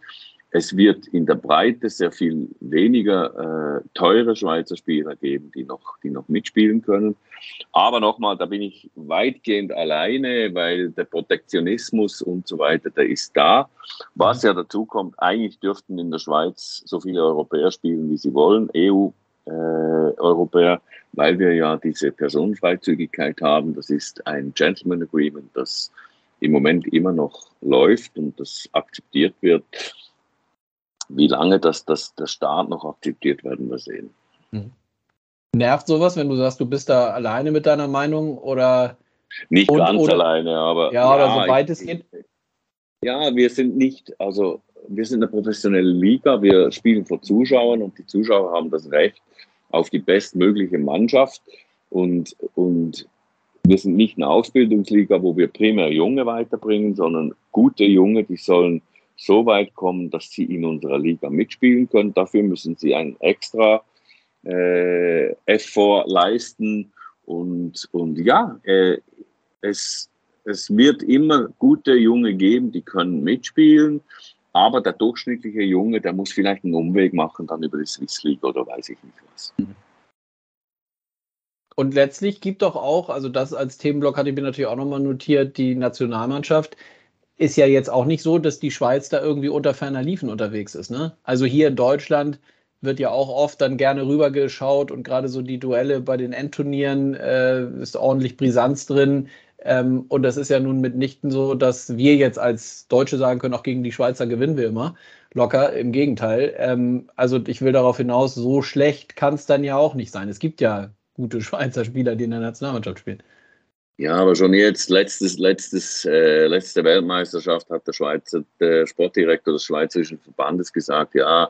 Es wird in der Breite sehr viel weniger äh, teure Schweizer Spieler geben, die noch, die noch mitspielen können. Aber nochmal, da bin ich weitgehend alleine, weil der Protektionismus und so weiter, der ist da. Was ja dazu kommt, eigentlich dürften in der Schweiz so viele Europäer spielen, wie sie wollen, EU-Europäer, äh, weil wir ja diese Personenfreizügigkeit haben. Das ist ein Gentleman Agreement, das im Moment immer noch läuft und das akzeptiert wird. Wie lange das, das der Staat noch akzeptiert, werden wir sehen. Mhm. Nervt sowas, wenn du sagst, du bist da alleine mit deiner Meinung oder nicht und, ganz oder, alleine, aber ja, ja oder so weit es geht. Ja, wir sind nicht, also wir sind eine professionelle Liga, wir spielen vor Zuschauern und die Zuschauer haben das Recht auf die bestmögliche Mannschaft und, und wir sind nicht eine Ausbildungsliga, wo wir primär Junge weiterbringen, sondern gute Junge, die sollen so weit kommen, dass sie in unserer Liga mitspielen können. Dafür müssen sie einen extra äh, Effort leisten. Und, und ja, äh, es, es wird immer gute Junge geben, die können mitspielen. Aber der durchschnittliche Junge, der muss vielleicht einen Umweg machen, dann über die Swiss League oder weiß ich nicht was. Und letztlich gibt doch auch, also das als Themenblock hatte ich mir natürlich auch nochmal notiert, die Nationalmannschaft ist ja jetzt auch nicht so, dass die Schweiz da irgendwie unter ferner Liefen unterwegs ist. Ne? Also hier in Deutschland wird ja auch oft dann gerne rübergeschaut und gerade so die Duelle bei den Endturnieren äh, ist ordentlich Brisanz drin. Ähm, und das ist ja nun mitnichten so, dass wir jetzt als Deutsche sagen können, auch gegen die Schweizer gewinnen wir immer. Locker, im Gegenteil. Ähm, also ich will darauf hinaus, so schlecht kann es dann ja auch nicht sein. Es gibt ja gute Schweizer Spieler, die in der Nationalmannschaft spielen. Ja, aber schon jetzt, letztes, letztes, äh, letzte Weltmeisterschaft hat der Schweizer, der Sportdirektor des Schweizerischen Verbandes gesagt, ja,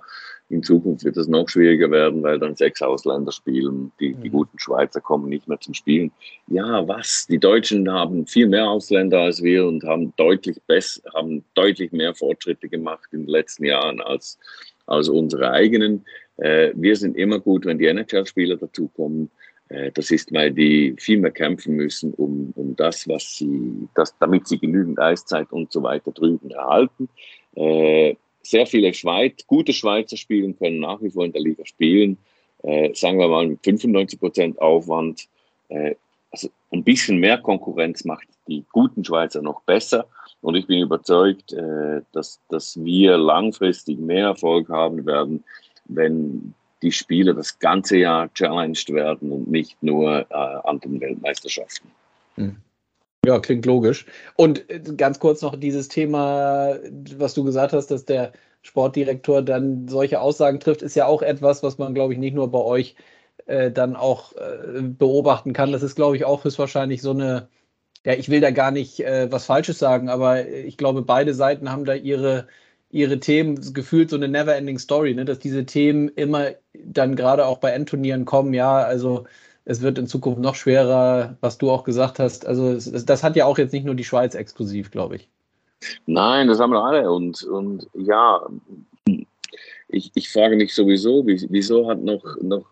in Zukunft wird es noch schwieriger werden, weil dann sechs Ausländer spielen. Die, die mhm. guten Schweizer kommen nicht mehr zum Spielen. Ja, was? Die Deutschen haben viel mehr Ausländer als wir und haben deutlich besser, haben deutlich mehr Fortschritte gemacht in den letzten Jahren als, als unsere eigenen. Äh, wir sind immer gut, wenn die NHL-Spieler dazukommen. Äh, das ist, weil die viel mehr kämpfen müssen, um, um das, was sie, das, damit sie genügend Eiszeit und so weiter drüben erhalten. Äh, sehr viele Schweiz, gute Schweizer spielen können nach wie vor in der Liga spielen. Äh, sagen wir mal mit 95 Prozent Aufwand. Äh, also ein bisschen mehr Konkurrenz macht die guten Schweizer noch besser. Und ich bin überzeugt, äh, dass, dass wir langfristig mehr Erfolg haben werden, wenn die Spieler das ganze Jahr challenged werden und nicht nur äh, an den Weltmeisterschaften. Hm. Ja, klingt logisch. Und äh, ganz kurz noch dieses Thema, was du gesagt hast, dass der Sportdirektor dann solche Aussagen trifft, ist ja auch etwas, was man, glaube ich, nicht nur bei euch äh, dann auch äh, beobachten kann. Das ist, glaube ich, auch höchstwahrscheinlich so eine, ja, ich will da gar nicht äh, was Falsches sagen, aber ich glaube, beide Seiten haben da ihre ihre Themen gefühlt so eine never-ending Story, ne? dass diese Themen immer dann gerade auch bei Endturnieren kommen. Ja, also es wird in Zukunft noch schwerer, was du auch gesagt hast. Also es, das hat ja auch jetzt nicht nur die Schweiz exklusiv, glaube ich. Nein, das haben wir alle. Und, und ja, ich, ich frage mich sowieso, wieso hat noch, noch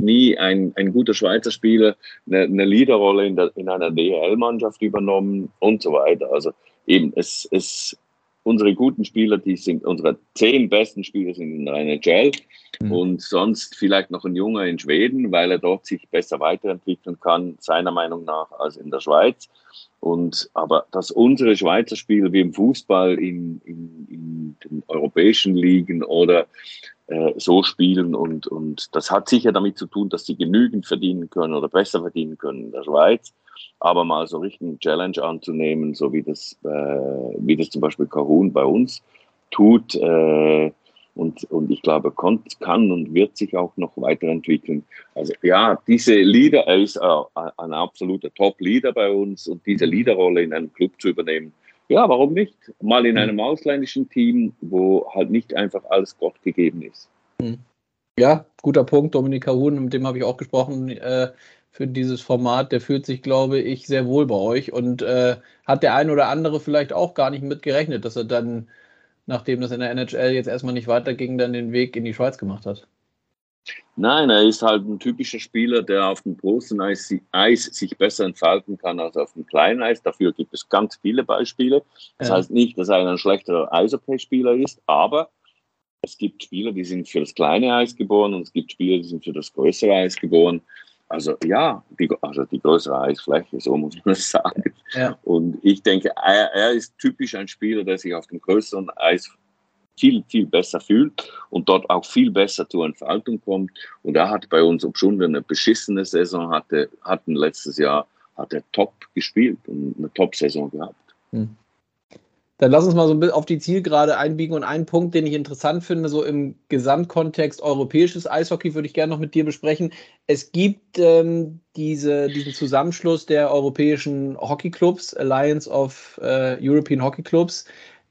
nie ein, ein guter Schweizer Spieler eine, eine Leaderrolle in, der, in einer DHL-Mannschaft übernommen und so weiter. Also eben, es, es, unsere guten Spieler, die sind, unsere zehn besten Spieler sind in der NHL mhm. und sonst vielleicht noch ein Junger in Schweden, weil er dort sich besser weiterentwickeln kann, seiner Meinung nach, als in der Schweiz. Und, aber dass unsere Schweizer Spieler wie im Fußball in, in, in den europäischen Ligen oder so spielen und, und das hat sicher damit zu tun, dass sie genügend verdienen können oder besser verdienen können in der Schweiz aber mal so richtig eine Challenge anzunehmen, so wie das, äh, wie das zum Beispiel Kahun bei uns tut. Äh, und, und ich glaube, kann, kann und wird sich auch noch weiterentwickeln. Also ja, diese Leader, er ist äh, ein absoluter Top-Leader bei uns und diese Leaderrolle in einem Club zu übernehmen, ja, warum nicht? Mal in einem ausländischen Team, wo halt nicht einfach alles Gott gegeben ist. Hm. Ja, guter Punkt. Dominik Kahun, mit dem habe ich auch gesprochen. Äh, für dieses Format, der fühlt sich, glaube ich, sehr wohl bei euch und äh, hat der ein oder andere vielleicht auch gar nicht mitgerechnet, dass er dann, nachdem das in der NHL jetzt erstmal nicht weiterging, dann den Weg in die Schweiz gemacht hat. Nein, er ist halt ein typischer Spieler, der auf dem großen Eis, Eis sich besser entfalten kann als auf dem kleinen Eis. Dafür gibt es ganz viele Beispiele. Das ja. heißt nicht, dass er ein schlechterer Eishockey-Spieler ist, aber es gibt Spieler, die sind für das kleine Eis geboren und es gibt Spieler, die sind für das größere Eis geboren. Also ja, die, also die größere Eisfläche, so muss man es sagen. Ja. Und ich denke, er, er, ist typisch ein Spieler, der sich auf dem größeren Eis viel, viel besser fühlt und dort auch viel besser zur Entfaltung kommt. Und er hat bei uns, ob schon eine beschissene Saison hatte, hatten letztes Jahr, hat er top gespielt und eine Top-Saison gehabt. Hm. Dann lass uns mal so auf die Zielgerade einbiegen und einen Punkt, den ich interessant finde, so im Gesamtkontext europäisches Eishockey, würde ich gerne noch mit dir besprechen. Es gibt ähm, diese, diesen Zusammenschluss der europäischen Hockeyclubs, Alliance of äh, European Hockey Clubs.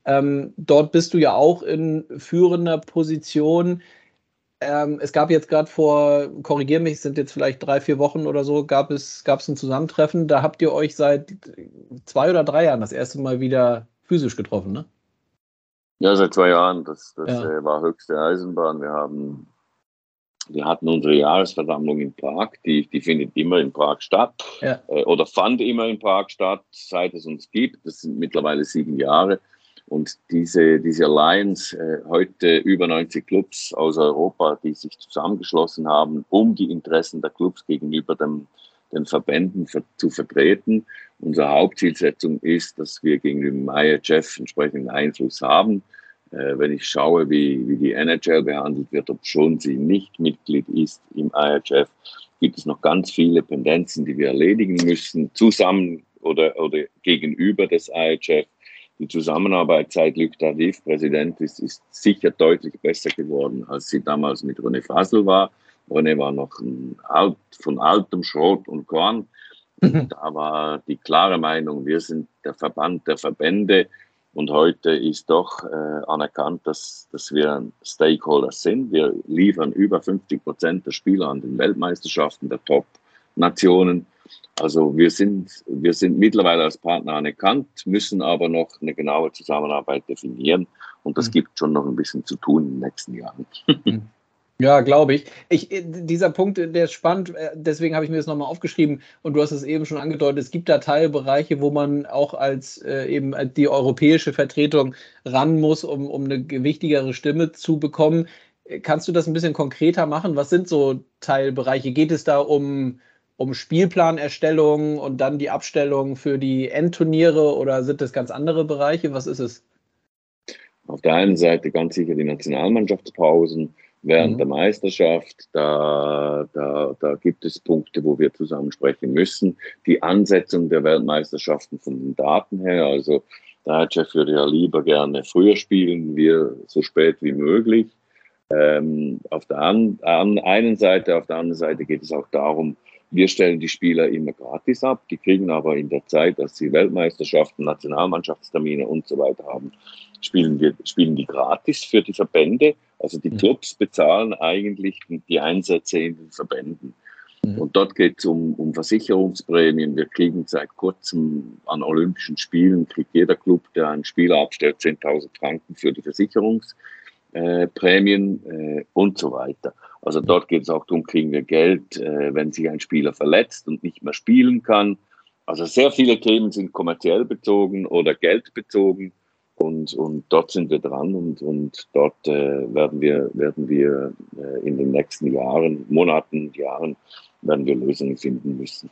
Ähm, dort bist du ja auch in führender Position. Ähm, es gab jetzt gerade vor, korrigier mich, sind jetzt vielleicht drei, vier Wochen oder so, gab es, gab es ein Zusammentreffen. Da habt ihr euch seit zwei oder drei Jahren das erste Mal wieder physisch getroffen, ne? Ja, seit zwei Jahren. Das, das ja. äh, war höchste Eisenbahn. Wir haben, wir hatten unsere Jahresversammlung in Prag. Die, die findet immer in Prag statt ja. äh, oder fand immer in Prag statt, seit es uns gibt. Das sind mittlerweile sieben Jahre. Und diese, diese Alliance, äh, heute über 90 Clubs aus Europa, die sich zusammengeschlossen haben, um die Interessen der Clubs gegenüber dem, den Verbänden ver zu vertreten. Unsere Hauptzielsetzung ist, dass wir gegenüber dem IHF entsprechenden Einfluss haben. Äh, wenn ich schaue, wie, wie die NHL behandelt wird, ob schon sie nicht Mitglied ist im IHF, gibt es noch ganz viele Pendenzen, die wir erledigen müssen, zusammen oder, oder gegenüber des IHF die Zusammenarbeit seit Luc Tardif Präsident ist, ist sicher deutlich besser geworden, als sie damals mit René Fasel war. René war noch alt, von altem Schrot und Korn. Mhm. Da war die klare Meinung, wir sind der Verband der Verbände. Und heute ist doch äh, anerkannt, dass, dass wir Stakeholders sind. Wir liefern über 50 Prozent der Spieler an den Weltmeisterschaften der Top-Nationen. Also wir sind, wir sind mittlerweile als Partner anerkannt, müssen aber noch eine genaue Zusammenarbeit definieren. Und das mhm. gibt schon noch ein bisschen zu tun in den nächsten Jahren. Mhm. Ja, glaube ich. ich. Dieser Punkt, der ist spannend, äh, deswegen habe ich mir das nochmal aufgeschrieben und du hast es eben schon angedeutet, es gibt da Teilbereiche, wo man auch als äh, eben die europäische Vertretung ran muss, um, um eine gewichtigere Stimme zu bekommen. Kannst du das ein bisschen konkreter machen? Was sind so Teilbereiche? Geht es da um um Spielplanerstellung und dann die Abstellung für die Endturniere oder sind das ganz andere Bereiche? Was ist es? Auf der einen Seite ganz sicher die Nationalmannschaftspausen während mhm. der Meisterschaft. Da, da, da gibt es Punkte, wo wir zusammen sprechen müssen. Die Ansetzung der Weltmeisterschaften von den Daten her, also der Chef würde ja lieber gerne früher spielen, wir so spät wie möglich. Ähm, auf der an, an einen Seite, auf der anderen Seite geht es auch darum, wir stellen die Spieler immer gratis ab, die kriegen aber in der Zeit, dass sie Weltmeisterschaften, Nationalmannschaftstermine und so weiter haben, spielen, wir, spielen die gratis für die Verbände. Also die mhm. Clubs bezahlen eigentlich die Einsätze in den Verbänden. Mhm. Und dort geht es um, um Versicherungsprämien. Wir kriegen seit kurzem an Olympischen Spielen, kriegt jeder Club, der einen Spieler abstellt, 10.000 Franken für die Versicherungsprämien äh, äh, und so weiter. Also dort geht es auch darum, kriegen wir Geld, äh, wenn sich ein Spieler verletzt und nicht mehr spielen kann. Also sehr viele Themen sind kommerziell bezogen oder geldbezogen und, und dort sind wir dran und, und dort äh, werden wir, werden wir äh, in den nächsten Jahren, Monaten, Jahren, werden wir Lösungen finden müssen.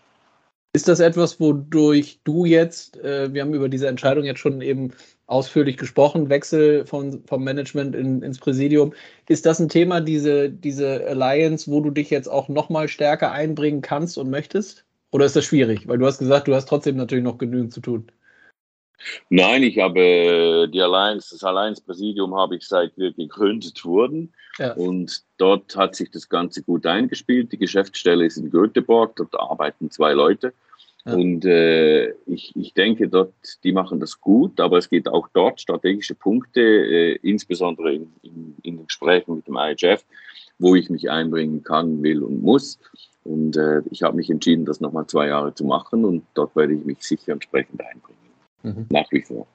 Ist das etwas, wodurch du jetzt, äh, wir haben über diese Entscheidung jetzt schon eben ausführlich gesprochen, Wechsel von, vom Management in, ins Präsidium. Ist das ein Thema, diese, diese Alliance, wo du dich jetzt auch nochmal stärker einbringen kannst und möchtest? Oder ist das schwierig? Weil du hast gesagt, du hast trotzdem natürlich noch genügend zu tun. Nein, ich habe die Alliance, das Alliance-Präsidium habe ich seit wir gegründet wurden. Ja. Und dort hat sich das Ganze gut eingespielt. Die Geschäftsstelle ist in Göteborg, dort arbeiten zwei Leute. Und äh, ich, ich denke, dort, die machen das gut, aber es geht auch dort strategische Punkte, äh, insbesondere in, in, in den Gesprächen mit dem IHF, wo ich mich einbringen kann, will und muss. Und äh, ich habe mich entschieden, das nochmal zwei Jahre zu machen und dort werde ich mich sicher entsprechend einbringen. Mhm. Nach wie vor.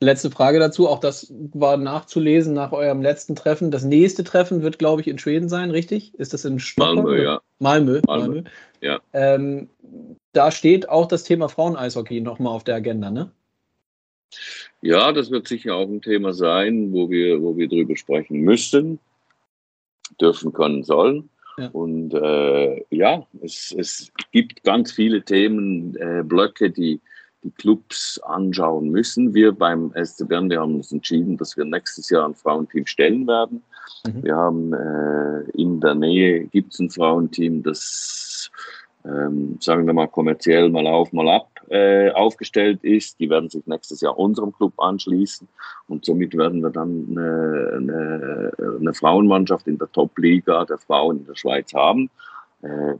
Letzte Frage dazu, auch das war nachzulesen nach eurem letzten Treffen. Das nächste Treffen wird, glaube ich, in Schweden sein, richtig? Ist das in Stockholm? Malmö, ja. Malmö, Malmö. Malmö. Ja. Ähm, da steht auch das Thema Frauen-Eishockey nochmal auf der Agenda, ne? Ja, das wird sicher auch ein Thema sein, wo wir, wo wir drüber sprechen müssen, dürfen, können, sollen. Ja. Und äh, ja, es, es gibt ganz viele Themenblöcke, äh, die, die Clubs anschauen müssen. Wir beim SC Bern, wir haben uns entschieden, dass wir nächstes Jahr ein Frauenteam stellen werden. Mhm. Wir haben äh, in der Nähe gibt es ein Frauenteam, das ähm, sagen wir mal kommerziell mal auf, mal ab äh, aufgestellt ist. Die werden sich nächstes Jahr unserem Club anschließen und somit werden wir dann eine, eine, eine Frauenmannschaft in der Top-Liga der Frauen in der Schweiz haben. Äh,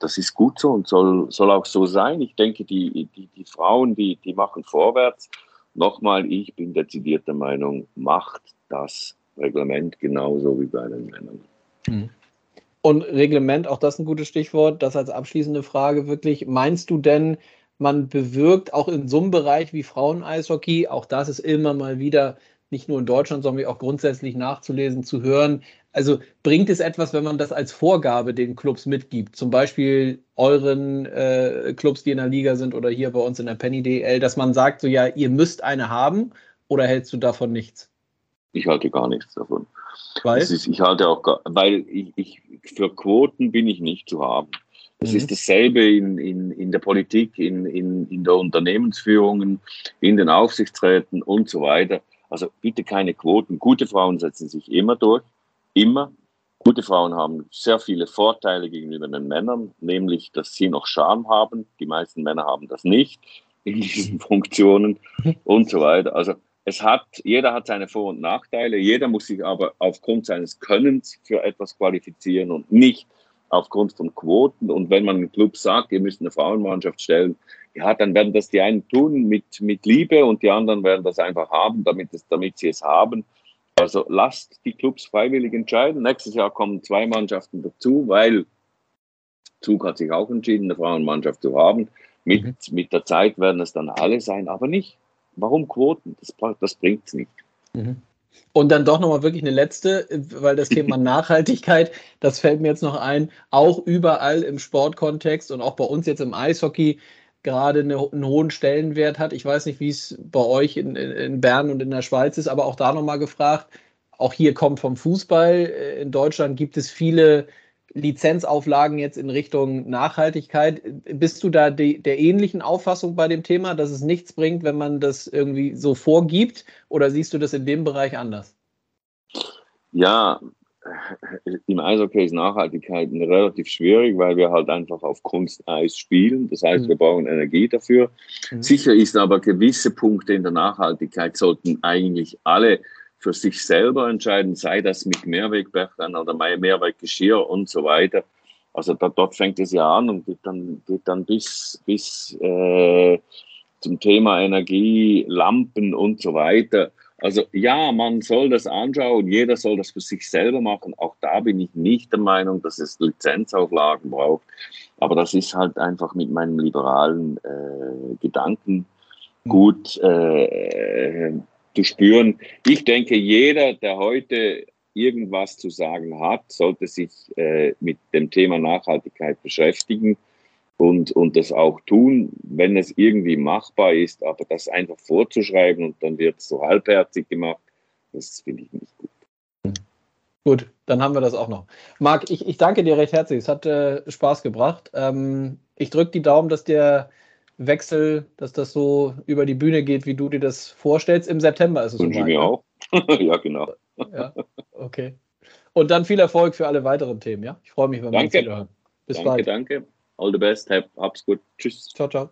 das ist gut so und soll, soll auch so sein. Ich denke, die, die, die Frauen, die, die machen vorwärts. nochmal, ich bin dezidiert der Meinung, macht das Reglement genauso wie bei den Männern. Hm. Und Reglement, auch das ein gutes Stichwort, das als abschließende Frage wirklich. Meinst du denn, man bewirkt auch in so einem Bereich wie Frauen-Eishockey, auch das ist immer mal wieder nicht nur in Deutschland, sondern auch grundsätzlich nachzulesen, zu hören. Also bringt es etwas, wenn man das als Vorgabe den Clubs mitgibt, zum Beispiel euren äh, Clubs, die in der Liga sind oder hier bei uns in der Penny DL, dass man sagt, so ja, ihr müsst eine haben oder hältst du davon nichts? Ich halte gar nichts davon. Weil? Ist, ich halte auch gar, weil ich, ich, für Quoten bin ich nicht zu haben. Das mhm. ist dasselbe in, in, in der Politik, in, in, in der Unternehmensführung, in den Aufsichtsräten und so weiter. Also bitte keine Quoten. Gute Frauen setzen sich immer durch, immer. Gute Frauen haben sehr viele Vorteile gegenüber den Männern, nämlich, dass sie noch Charme haben. Die meisten Männer haben das nicht in diesen Funktionen und so weiter. Also es hat, jeder hat seine Vor- und Nachteile. Jeder muss sich aber aufgrund seines Könnens für etwas qualifizieren und nicht aufgrund von Quoten. Und wenn man einem Club sagt, ihr müsst eine Frauenmannschaft stellen, ja, dann werden das die einen tun mit, mit Liebe und die anderen werden das einfach haben, damit, es, damit sie es haben. Also lasst die Clubs freiwillig entscheiden. Nächstes Jahr kommen zwei Mannschaften dazu, weil Zug hat sich auch entschieden, eine Frauenmannschaft zu haben. Mit, mhm. mit der Zeit werden es dann alle sein, aber nicht. Warum Quoten? Das, das bringt es nicht. Mhm. Und dann doch nochmal wirklich eine letzte, weil das Thema Nachhaltigkeit, das fällt mir jetzt noch ein, auch überall im Sportkontext und auch bei uns jetzt im Eishockey gerade eine, einen hohen Stellenwert hat. Ich weiß nicht, wie es bei euch in, in Bern und in der Schweiz ist, aber auch da nochmal gefragt. Auch hier kommt vom Fußball. Äh, in Deutschland gibt es viele Lizenzauflagen jetzt in Richtung Nachhaltigkeit. Bist du da die, der ähnlichen Auffassung bei dem Thema, dass es nichts bringt, wenn man das irgendwie so vorgibt? Oder siehst du das in dem Bereich anders? Ja, im Eishockey ist Nachhaltigkeit relativ schwierig, weil wir halt einfach auf Kunsteis spielen. Das heißt, mhm. wir brauchen Energie dafür. Mhm. Sicher ist aber gewisse Punkte in der Nachhaltigkeit sollten eigentlich alle für sich selber entscheiden, sei das mit Mehrwegbechern oder Mehrweggeschirr und so weiter. Also da, dort fängt es ja an und geht dann, geht dann bis, bis äh, zum Thema Energie, Lampen und so weiter. Also ja, man soll das anschauen, jeder soll das für sich selber machen. Auch da bin ich nicht der Meinung, dass es Lizenzauflagen braucht. Aber das ist halt einfach mit meinem liberalen äh, Gedanken gut äh, zu spüren. Ich denke, jeder, der heute irgendwas zu sagen hat, sollte sich äh, mit dem Thema Nachhaltigkeit beschäftigen und, und das auch tun, wenn es irgendwie machbar ist. Aber das einfach vorzuschreiben und dann wird es so halbherzig gemacht, das finde ich nicht gut. Gut, dann haben wir das auch noch. Marc, ich, ich danke dir recht herzlich. Es hat äh, Spaß gebracht. Ähm, ich drücke die Daumen, dass der Wechsel, dass das so über die Bühne geht, wie du dir das vorstellst. Im September ist es Wünsche so mir ne? auch. ja, genau. Ja, okay. Und dann viel Erfolg für alle weiteren Themen, ja? Ich freue mich, wenn wir uns wieder hören. Bis danke, bald. Danke, All the best. Hab's gut. Tschüss. Ciao, ciao.